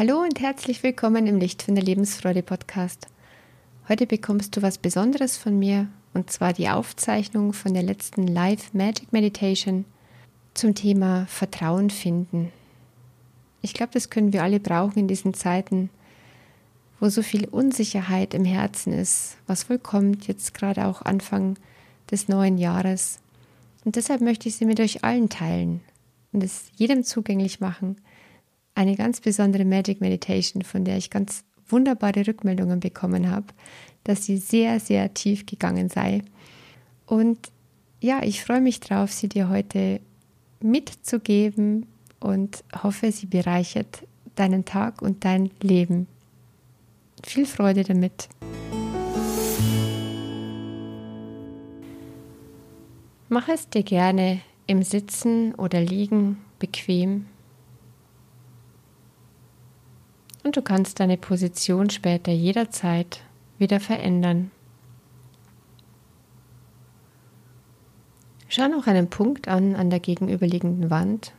Hallo und herzlich willkommen im Licht von der Lebensfreude Podcast. Heute bekommst du was Besonderes von mir und zwar die Aufzeichnung von der letzten Live Magic Meditation zum Thema Vertrauen finden. Ich glaube, das können wir alle brauchen in diesen Zeiten, wo so viel Unsicherheit im Herzen ist, was wohl kommt, jetzt gerade auch Anfang des neuen Jahres. Und deshalb möchte ich sie mit euch allen teilen und es jedem zugänglich machen eine ganz besondere Magic Meditation, von der ich ganz wunderbare Rückmeldungen bekommen habe, dass sie sehr, sehr tief gegangen sei. Und ja, ich freue mich drauf, sie dir heute mitzugeben und hoffe, sie bereichert deinen Tag und dein Leben. Viel Freude damit. Mach es dir gerne im Sitzen oder Liegen bequem und du kannst deine Position später jederzeit wieder verändern. Schau noch einen Punkt an an der gegenüberliegenden Wand.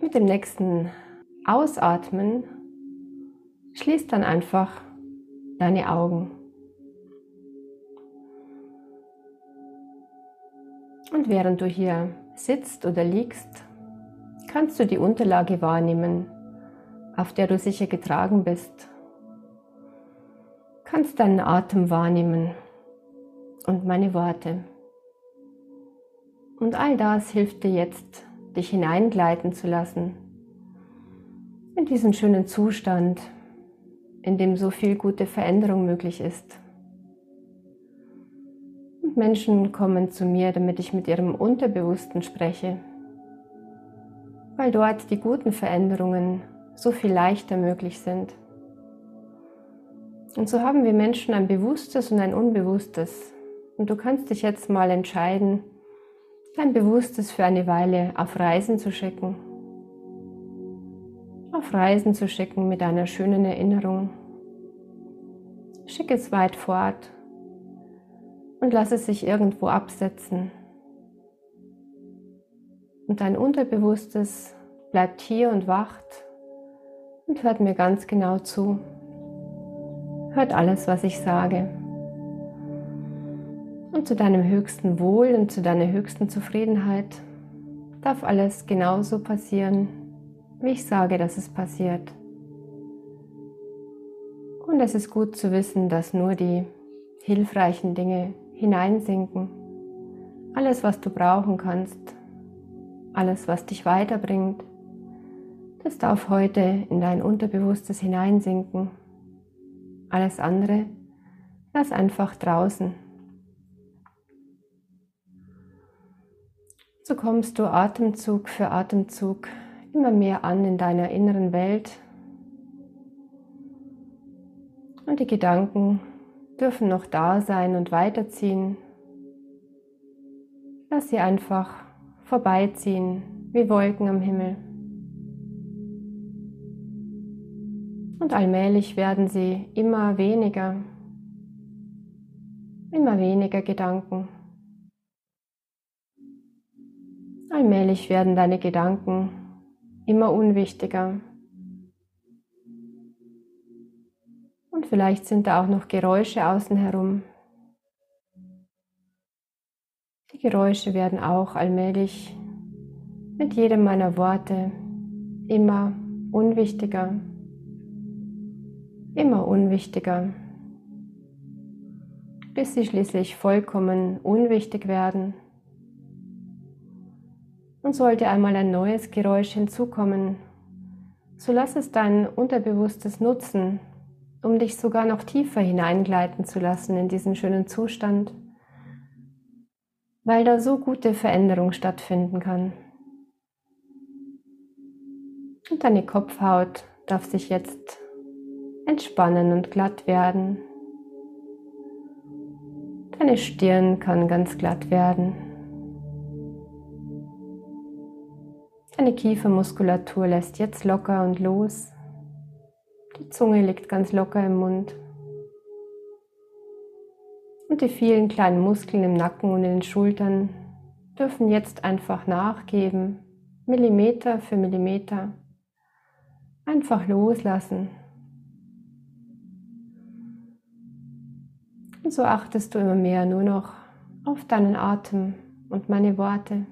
Mit dem nächsten Ausatmen schließ dann einfach deine Augen. Und während du hier sitzt oder liegst, kannst du die Unterlage wahrnehmen, auf der du sicher getragen bist. Kannst deinen Atem wahrnehmen und meine Worte. Und all das hilft dir jetzt, dich hineingleiten zu lassen in diesen schönen Zustand, in dem so viel gute Veränderung möglich ist. Und Menschen kommen zu mir, damit ich mit ihrem Unterbewussten spreche weil dort die guten Veränderungen so viel leichter möglich sind. Und so haben wir Menschen ein bewusstes und ein unbewusstes. Und du kannst dich jetzt mal entscheiden, dein Bewusstes für eine Weile auf Reisen zu schicken. Auf Reisen zu schicken mit einer schönen Erinnerung. Schick es weit fort und lass es sich irgendwo absetzen und dein Unterbewusstes bleibt hier und wacht und hört mir ganz genau zu. Hört alles, was ich sage. Und zu deinem höchsten Wohl und zu deiner höchsten Zufriedenheit darf alles genauso passieren, wie ich sage, dass es passiert. Und es ist gut zu wissen, dass nur die hilfreichen Dinge hineinsinken. Alles, was du brauchen kannst, alles, was dich weiterbringt, das darf heute in dein Unterbewusstes hineinsinken. Alles andere lass einfach draußen. So kommst du Atemzug für Atemzug immer mehr an in deiner inneren Welt. Und die Gedanken dürfen noch da sein und weiterziehen. Lass sie einfach vorbeiziehen wie Wolken am Himmel. Und allmählich werden sie immer weniger, immer weniger Gedanken. Allmählich werden deine Gedanken immer unwichtiger. Und vielleicht sind da auch noch Geräusche außen herum, Die Geräusche werden auch allmählich mit jedem meiner Worte immer unwichtiger, immer unwichtiger, bis sie schließlich vollkommen unwichtig werden. Und sollte einmal ein neues Geräusch hinzukommen, so lass es dein Unterbewusstes nutzen, um dich sogar noch tiefer hineingleiten zu lassen in diesen schönen Zustand weil da so gute Veränderung stattfinden kann. Und deine Kopfhaut darf sich jetzt entspannen und glatt werden. Deine Stirn kann ganz glatt werden. Deine Kiefermuskulatur lässt jetzt locker und los. Die Zunge liegt ganz locker im Mund und die vielen kleinen Muskeln im Nacken und in den Schultern dürfen jetzt einfach nachgeben Millimeter für Millimeter einfach loslassen. Und so achtest du immer mehr nur noch auf deinen Atem und meine Worte,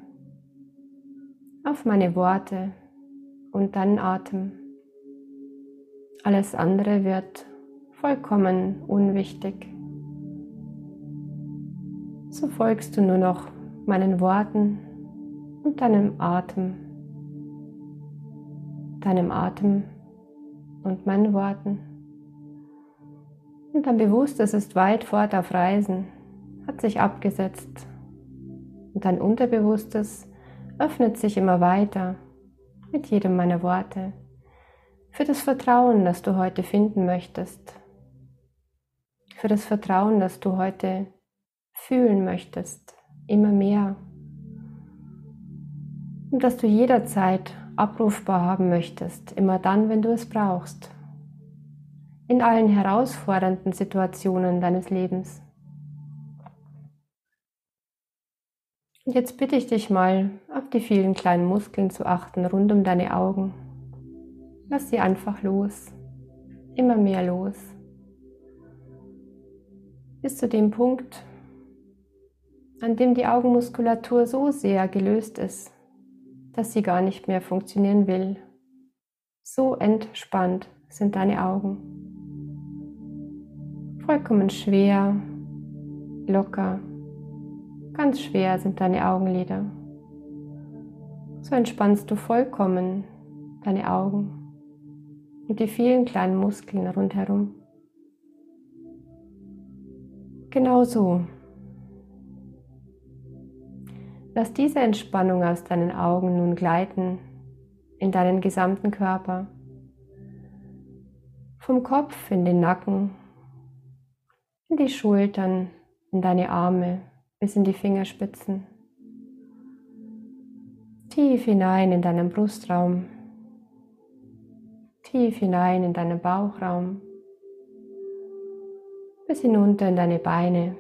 auf meine Worte und deinen Atem. Alles andere wird vollkommen unwichtig. So folgst du nur noch meinen Worten und deinem Atem, deinem Atem und meinen Worten. Und dein Bewusstes ist weit fort auf Reisen, hat sich abgesetzt. Und dein Unterbewusstes öffnet sich immer weiter mit jedem meiner Worte für das Vertrauen, das du heute finden möchtest. Für das Vertrauen, das du heute fühlen möchtest, immer mehr und dass du jederzeit abrufbar haben möchtest, immer dann, wenn du es brauchst. In allen herausfordernden Situationen deines Lebens. Und jetzt bitte ich dich mal, auf die vielen kleinen Muskeln zu achten rund um deine Augen. Lass sie einfach los, immer mehr los. Bis zu dem Punkt, an dem die Augenmuskulatur so sehr gelöst ist, dass sie gar nicht mehr funktionieren will. So entspannt sind deine Augen. Vollkommen schwer, locker, ganz schwer sind deine Augenlider. So entspannst du vollkommen deine Augen und die vielen kleinen Muskeln rundherum. Genau so Lass diese Entspannung aus deinen Augen nun gleiten in deinen gesamten Körper. Vom Kopf in den Nacken, in die Schultern, in deine Arme bis in die Fingerspitzen. Tief hinein in deinen Brustraum, tief hinein in deinen Bauchraum, bis hinunter in deine Beine,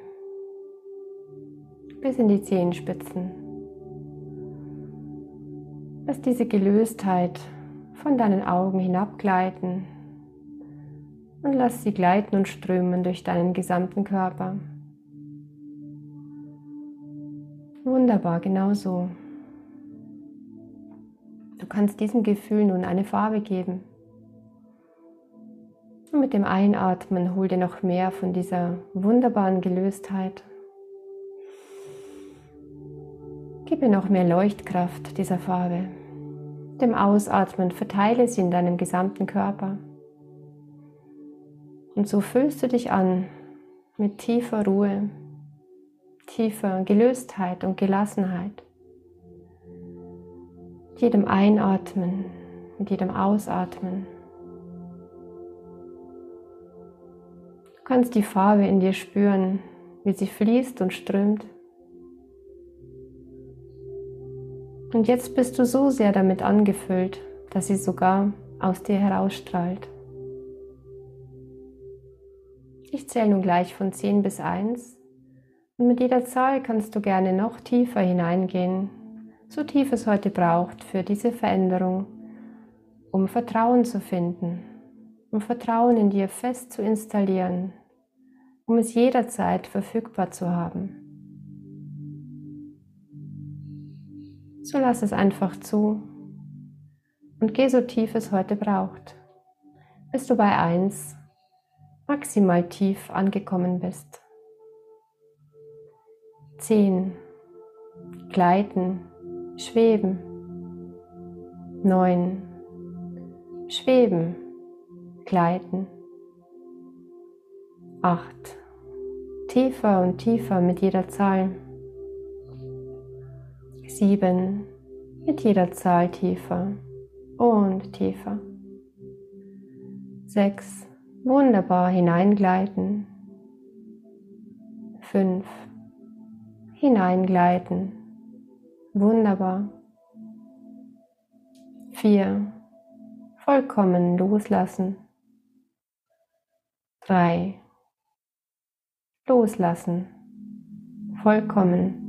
bis in die Zehenspitzen. Lass diese Gelöstheit von deinen Augen hinabgleiten und lass sie gleiten und strömen durch deinen gesamten Körper. Wunderbar, genau so. Du kannst diesem Gefühl nun eine Farbe geben. Und mit dem Einatmen hol dir noch mehr von dieser wunderbaren Gelöstheit. Gebe noch mehr Leuchtkraft dieser Farbe. Dem Ausatmen verteile sie in deinem gesamten Körper. Und so füllst du dich an mit tiefer Ruhe, tiefer Gelöstheit und Gelassenheit. Mit jedem Einatmen, mit jedem Ausatmen. Du kannst die Farbe in dir spüren, wie sie fließt und strömt. Und jetzt bist du so sehr damit angefüllt, dass sie sogar aus dir herausstrahlt. Ich zähle nun gleich von 10 bis 1 und mit jeder Zahl kannst du gerne noch tiefer hineingehen, so tief es heute braucht für diese Veränderung, um Vertrauen zu finden, um Vertrauen in dir fest zu installieren, um es jederzeit verfügbar zu haben. So lass es einfach zu und geh so tief es heute braucht, bis du bei 1 maximal tief angekommen bist. 10. Gleiten, schweben. 9. Schweben, gleiten. 8. Tiefer und tiefer mit jeder Zahl sieben mit jeder Zahl tiefer und tiefer. Sechs, wunderbar hineingleiten. Fünf, hineingleiten. Wunderbar. Vier, vollkommen loslassen. Drei, loslassen. Vollkommen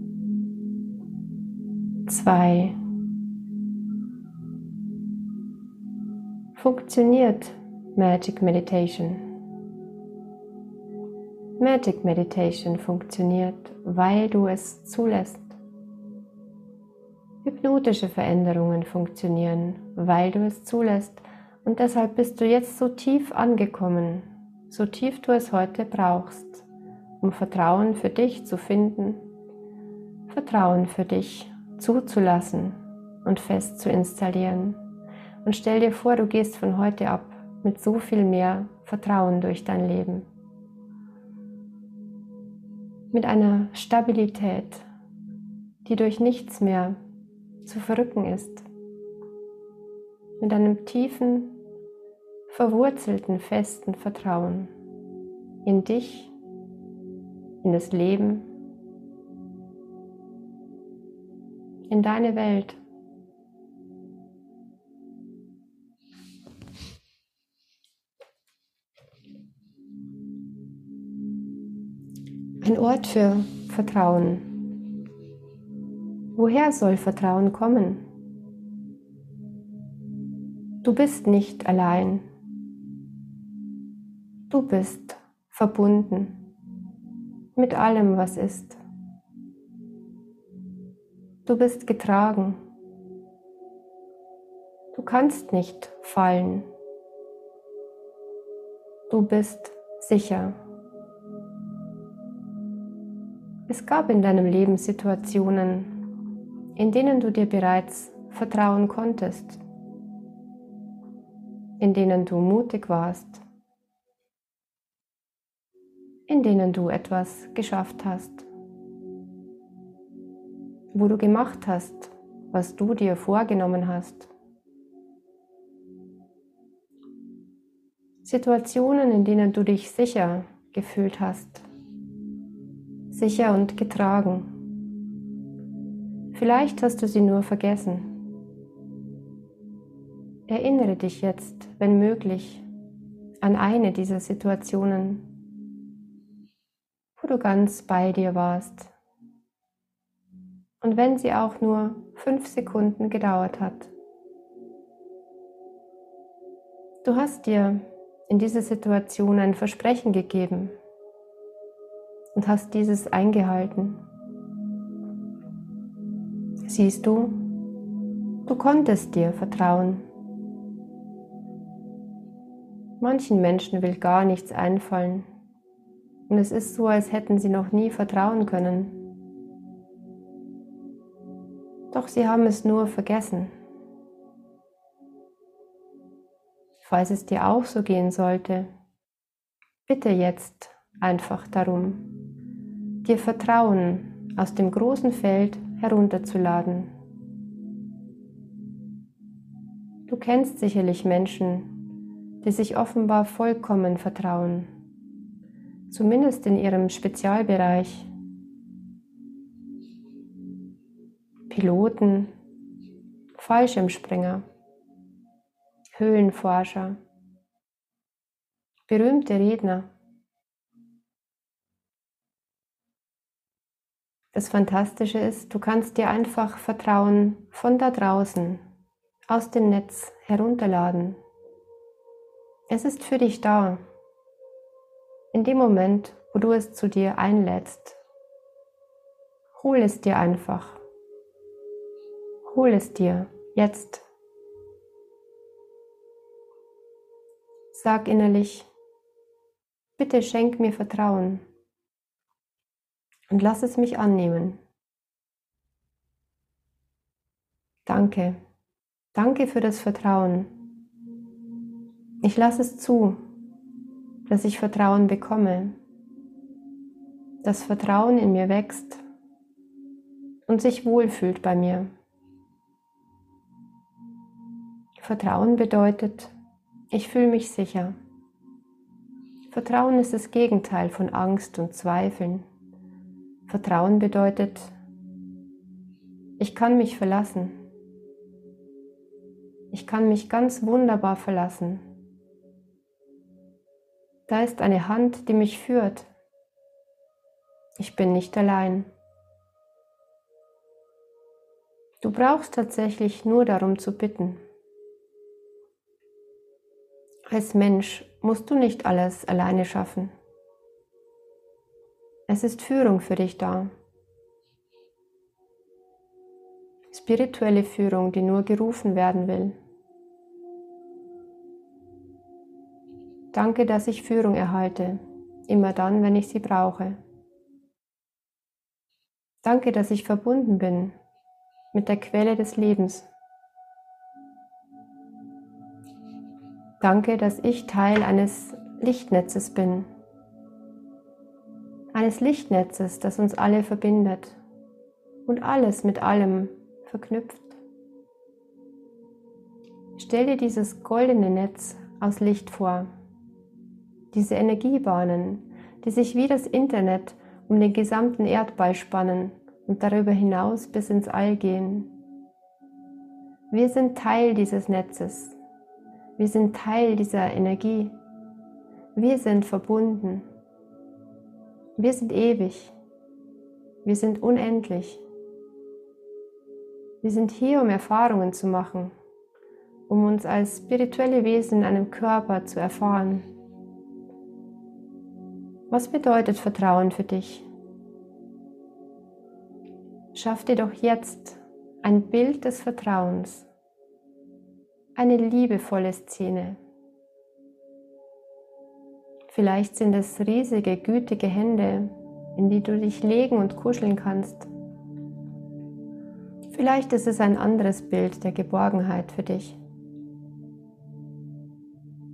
zwei, funktioniert Magic Meditation? Magic Meditation funktioniert, weil du es zulässt. Hypnotische Veränderungen funktionieren, weil du es zulässt. Und deshalb bist du jetzt so tief angekommen, so tief du es heute brauchst, um Vertrauen für dich zu finden, Vertrauen für dich zuzulassen und fest zu installieren. Und stell dir vor, du gehst von heute ab mit so viel mehr Vertrauen durch dein Leben. Mit einer Stabilität, die durch nichts mehr zu verrücken ist. Mit einem tiefen, verwurzelten, festen Vertrauen in dich, in das Leben, in deine Welt. Ein Ort für Vertrauen. Woher soll Vertrauen kommen? Du bist nicht allein. Du bist verbunden mit allem, was ist. Du bist getragen. Du kannst nicht fallen. Du bist sicher. Es gab in deinem Leben Situationen, in denen du dir bereits vertrauen konntest, in denen du mutig warst, in denen du etwas geschafft hast wo du gemacht hast, was du dir vorgenommen hast. Situationen, in denen du dich sicher gefühlt hast, sicher und getragen. Vielleicht hast du sie nur vergessen. Erinnere dich jetzt, wenn möglich, an eine dieser Situationen, wo du ganz bei dir warst und wenn sie auch nur fünf Sekunden gedauert hat. Du hast dir in dieser Situation ein Versprechen gegeben und hast dieses eingehalten. Siehst du, du konntest dir vertrauen. Manchen Menschen will gar nichts einfallen und es ist so, als hätten sie noch nie vertrauen können. Doch sie haben es nur vergessen. Falls es dir auch so gehen sollte, bitte jetzt einfach darum, dir Vertrauen aus dem großen Feld herunterzuladen. Du kennst sicherlich Menschen, die sich offenbar vollkommen vertrauen, zumindest in ihrem Spezialbereich Piloten, Fallschirmspringer, Höhlenforscher, berühmte Redner. Das Fantastische ist, du kannst dir einfach Vertrauen von da draußen, aus dem Netz herunterladen. Es ist für dich da. In dem Moment, wo du es zu dir einlädst, hol es dir einfach. Hol es dir jetzt. Sag innerlich, bitte schenk mir Vertrauen und lass es mich annehmen. Danke, danke für das Vertrauen. Ich lasse es zu, dass ich Vertrauen bekomme, dass Vertrauen in mir wächst und sich wohlfühlt bei mir. Vertrauen bedeutet, ich fühle mich sicher. Vertrauen ist das Gegenteil von Angst und Zweifeln. Vertrauen bedeutet, ich kann mich verlassen. Ich kann mich ganz wunderbar verlassen. Da ist eine Hand, die mich führt. Ich bin nicht allein. Du brauchst tatsächlich nur darum zu bitten. Als Mensch musst du nicht alles alleine schaffen. Es ist Führung für dich da. Spirituelle Führung, die nur gerufen werden will. Danke, dass ich Führung erhalte, immer dann, wenn ich sie brauche. Danke, dass ich verbunden bin mit der Quelle des Lebens. Danke, dass ich Teil eines Lichtnetzes bin. Eines Lichtnetzes, das uns alle verbindet und alles mit allem verknüpft. Stell dir dieses goldene Netz aus Licht vor diese Energiebahnen, die sich wie das Internet um den gesamten Erdball spannen und darüber hinaus bis ins All gehen. Wir sind Teil dieses Netzes. Wir sind Teil dieser Energie. Wir sind verbunden. Wir sind ewig. Wir sind unendlich. Wir sind hier, um Erfahrungen zu machen, um uns als spirituelle Wesen in einem Körper zu erfahren. Was bedeutet Vertrauen für dich? Schaff dir doch jetzt ein Bild des Vertrauens, eine liebevolle Szene. Vielleicht sind es riesige, gütige Hände, in die du dich legen und kuscheln kannst. Vielleicht ist es ein anderes Bild der Geborgenheit für dich.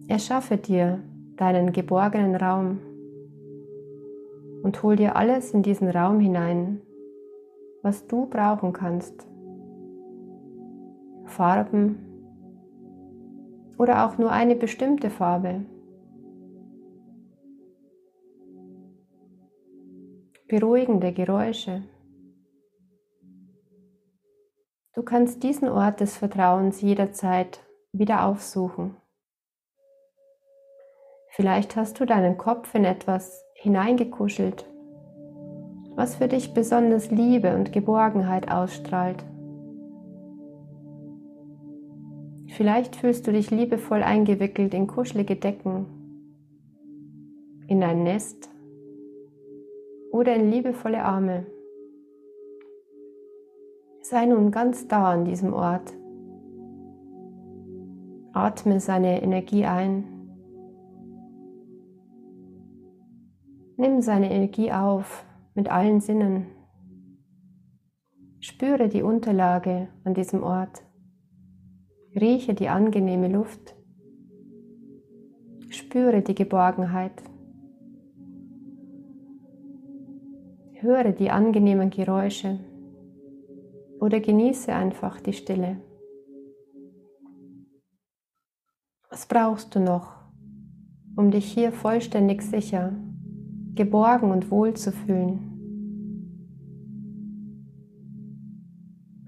Erschaffe dir deinen geborgenen Raum und hol dir alles in diesen Raum hinein, was du brauchen kannst. Farben oder auch nur eine bestimmte Farbe. Beruhigende Geräusche. Du kannst diesen Ort des Vertrauens jederzeit wieder aufsuchen. Vielleicht hast du deinen Kopf in etwas hineingekuschelt, was für dich besonders Liebe und Geborgenheit ausstrahlt. Vielleicht fühlst du dich liebevoll eingewickelt in kuschelige Decken, in ein Nest oder in liebevolle Arme. Sei nun ganz da an diesem Ort. Atme seine Energie ein. Nimm seine Energie auf mit allen Sinnen. Spüre die Unterlage an diesem Ort. Rieche die angenehme Luft. Spüre die Geborgenheit. Höre die angenehmen Geräusche oder genieße einfach die Stille. Was brauchst du noch, um dich hier vollständig sicher geborgen und wohl zu fühlen.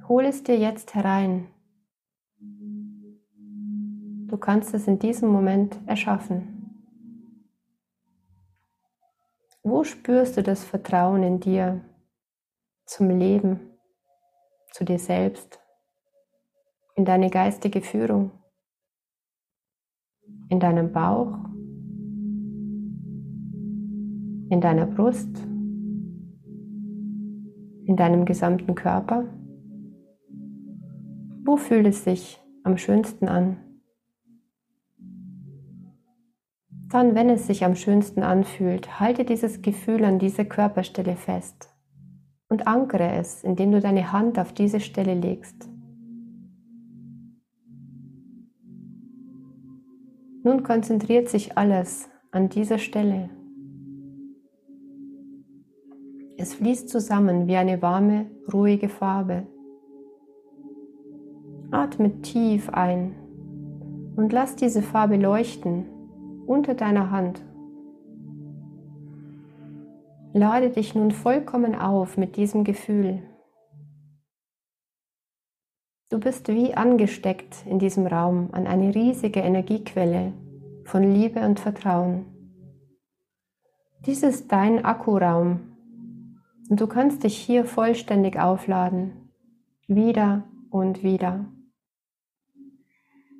Hol es dir jetzt herein. Du kannst es in diesem Moment erschaffen. Wo spürst du das Vertrauen in dir zum Leben, zu dir selbst, in deine geistige Führung, in deinem Bauch in deiner Brust, in deinem gesamten Körper? Wo fühlt es sich am schönsten an? Dann, wenn es sich am schönsten anfühlt, halte dieses Gefühl an dieser Körperstelle fest und ankere es, indem du deine Hand auf diese Stelle legst. Nun konzentriert sich alles an dieser Stelle. Es fließt zusammen wie eine warme, ruhige Farbe. Atme tief ein und lass diese Farbe leuchten unter deiner Hand. Lade dich nun vollkommen auf mit diesem Gefühl. Du bist wie angesteckt in diesem Raum an eine riesige Energiequelle von Liebe und Vertrauen. Dies ist dein Akkuraum, und du kannst dich hier vollständig aufladen, wieder und wieder.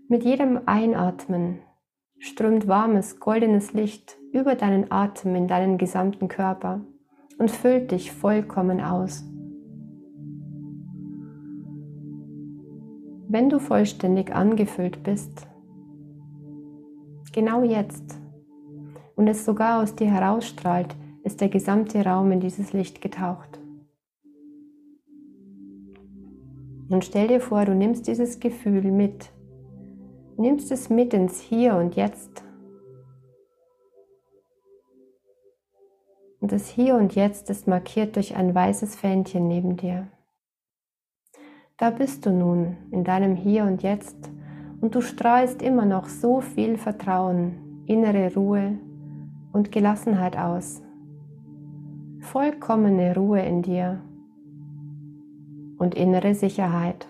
Mit jedem Einatmen strömt warmes, goldenes Licht über deinen Atem in deinen gesamten Körper und füllt dich vollkommen aus. Wenn du vollständig angefüllt bist, genau jetzt, und es sogar aus dir herausstrahlt, ist der gesamte Raum in dieses Licht getaucht. Und stell dir vor, du nimmst dieses Gefühl mit, nimmst es mit ins Hier und Jetzt. Und das Hier und Jetzt ist markiert durch ein weißes Fähnchen neben dir. Da bist du nun in deinem Hier und Jetzt und du strahlst immer noch so viel Vertrauen, innere Ruhe und Gelassenheit aus. Vollkommene Ruhe in dir und innere Sicherheit.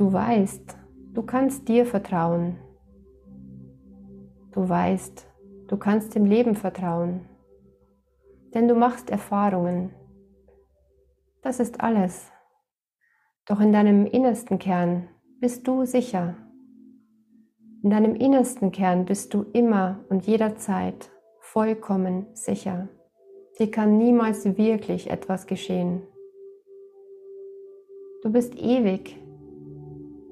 Du weißt, du kannst dir vertrauen. Du weißt, du kannst dem Leben vertrauen. Denn du machst Erfahrungen. Das ist alles. Doch in deinem innersten Kern bist du sicher. In deinem innersten Kern bist du immer und jederzeit vollkommen sicher. Dir kann niemals wirklich etwas geschehen. Du bist ewig,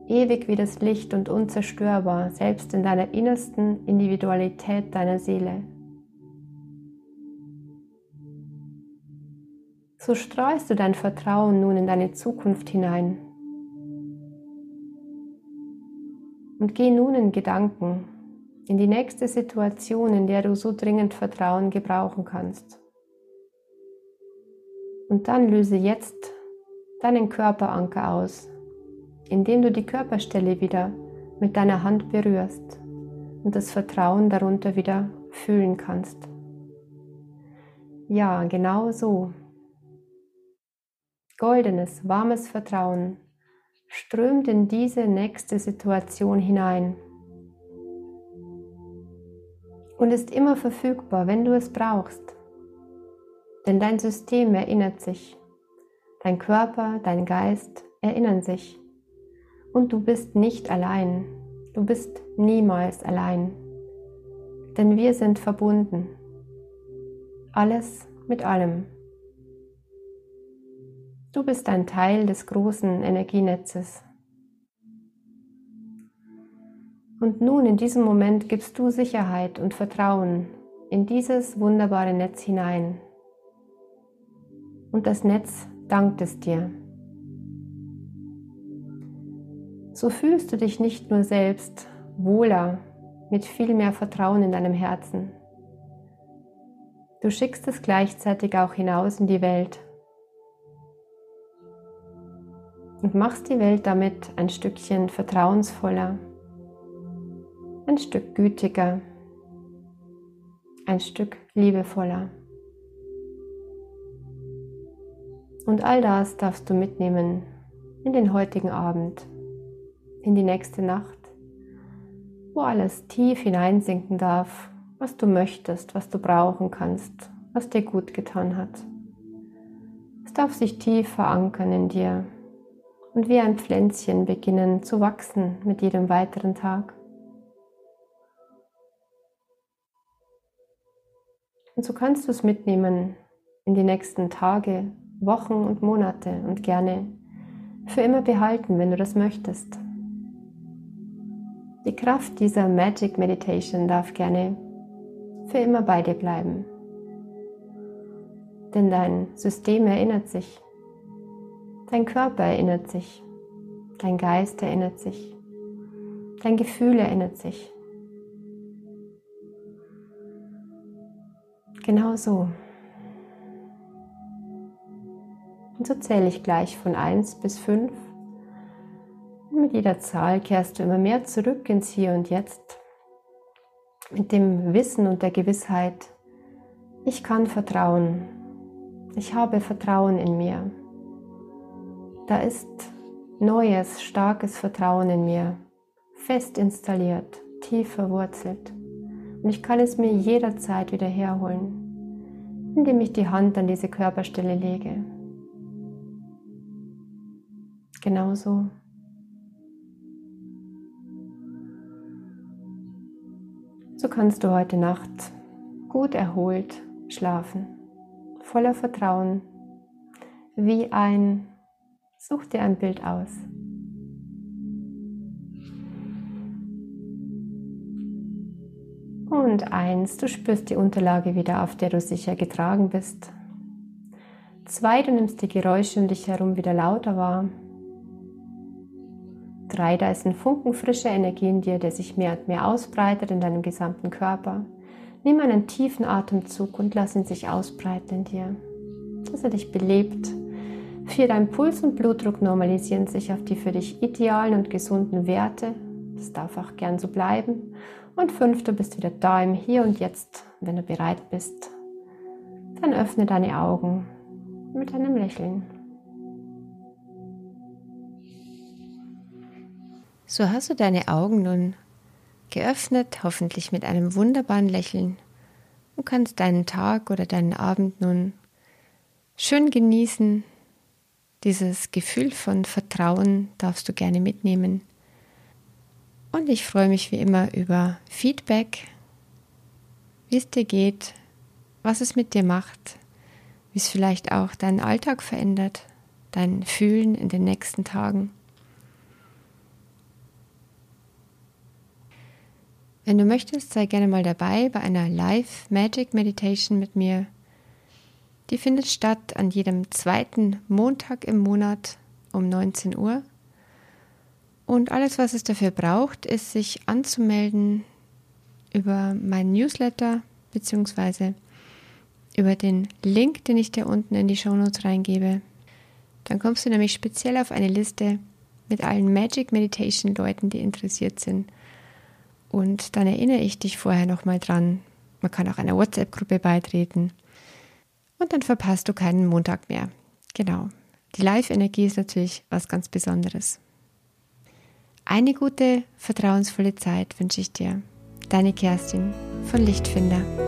ewig wie das Licht und unzerstörbar, selbst in deiner innersten Individualität deiner Seele. So streust du dein Vertrauen nun in deine Zukunft hinein. Und geh nun in Gedanken in die nächste Situation, in der du so dringend Vertrauen gebrauchen kannst. Und dann löse jetzt deinen Körperanker aus, indem du die Körperstelle wieder mit deiner Hand berührst und das Vertrauen darunter wieder fühlen kannst. Ja, genau so. Goldenes, warmes Vertrauen strömt in diese nächste Situation hinein und ist immer verfügbar, wenn du es brauchst. Denn dein System erinnert sich, dein Körper, dein Geist erinnern sich. Und du bist nicht allein, du bist niemals allein. Denn wir sind verbunden. Alles mit allem. Du bist ein Teil des großen Energienetzes. Und nun in diesem Moment gibst du Sicherheit und Vertrauen in dieses wunderbare Netz hinein und das Netz dankt es dir. So fühlst du dich nicht nur selbst wohler, mit viel mehr Vertrauen in deinem Herzen. Du schickst es gleichzeitig auch hinaus in die Welt und machst die Welt damit ein Stückchen vertrauensvoller, ein Stück gütiger, ein Stück liebevoller. Und all das darfst du mitnehmen in den heutigen Abend, in die nächste Nacht, wo alles tief hineinsinken darf, was du möchtest, was du brauchen kannst, was dir gut getan hat. Es darf sich tief verankern in dir und wie ein Pflänzchen beginnen zu wachsen mit jedem weiteren Tag. Und so kannst du es mitnehmen in die nächsten Tage, Wochen und Monate und gerne für immer behalten, wenn du das möchtest. Die Kraft dieser Magic Meditation darf gerne für immer bei dir bleiben. Denn dein System erinnert sich, dein Körper erinnert sich, dein Geist erinnert sich, dein Gefühl erinnert sich. Genau so. Und so zähle ich gleich von 1 bis 5. Mit jeder Zahl kehrst du immer mehr zurück ins Hier und Jetzt. Mit dem Wissen und der Gewissheit, ich kann vertrauen. Ich habe Vertrauen in mir. Da ist neues, starkes Vertrauen in mir, fest installiert, tief verwurzelt. Und ich kann es mir jederzeit wieder herholen, indem ich die Hand an diese Körperstelle lege. Genauso. So kannst du heute Nacht gut erholt schlafen, voller Vertrauen, wie ein, such dir ein Bild aus. Und eins, du spürst die Unterlage wieder, auf der du sicher getragen bist. Zwei, du nimmst die Geräusche um dich herum wieder lauter wahr. Drei, da ist ein Funken frischer Energie in dir, der sich mehr und mehr ausbreitet in deinem gesamten Körper. Nimm einen tiefen Atemzug und lass ihn sich ausbreiten in dir, dass er dich belebt. Vier, dein Puls und Blutdruck normalisieren sich auf die für dich idealen und gesunden Werte. Das darf auch gern so bleiben. Und fünf, du bist wieder da im Hier und Jetzt, wenn du bereit bist. Dann öffne deine Augen mit einem Lächeln. So hast du deine Augen nun geöffnet, hoffentlich mit einem wunderbaren Lächeln und kannst deinen Tag oder deinen Abend nun schön genießen. Dieses Gefühl von Vertrauen darfst du gerne mitnehmen. Und ich freue mich wie immer über Feedback, wie es dir geht, was es mit dir macht, wie es vielleicht auch deinen Alltag verändert, dein Fühlen in den nächsten Tagen. Wenn du möchtest, sei gerne mal dabei bei einer Live Magic Meditation mit mir. Die findet statt an jedem zweiten Montag im Monat um 19 Uhr. Und alles, was es dafür braucht, ist, sich anzumelden über meinen Newsletter beziehungsweise über den Link, den ich dir unten in die Shownotes reingebe. Dann kommst du nämlich speziell auf eine Liste mit allen Magic Meditation Leuten, die interessiert sind und dann erinnere ich dich vorher nochmal dran. Man kann auch einer WhatsApp-Gruppe beitreten. Und dann verpasst du keinen Montag mehr. Genau. Die Live-Energie ist natürlich was ganz Besonderes. Eine gute, vertrauensvolle Zeit wünsche ich dir. Deine Kerstin von Lichtfinder.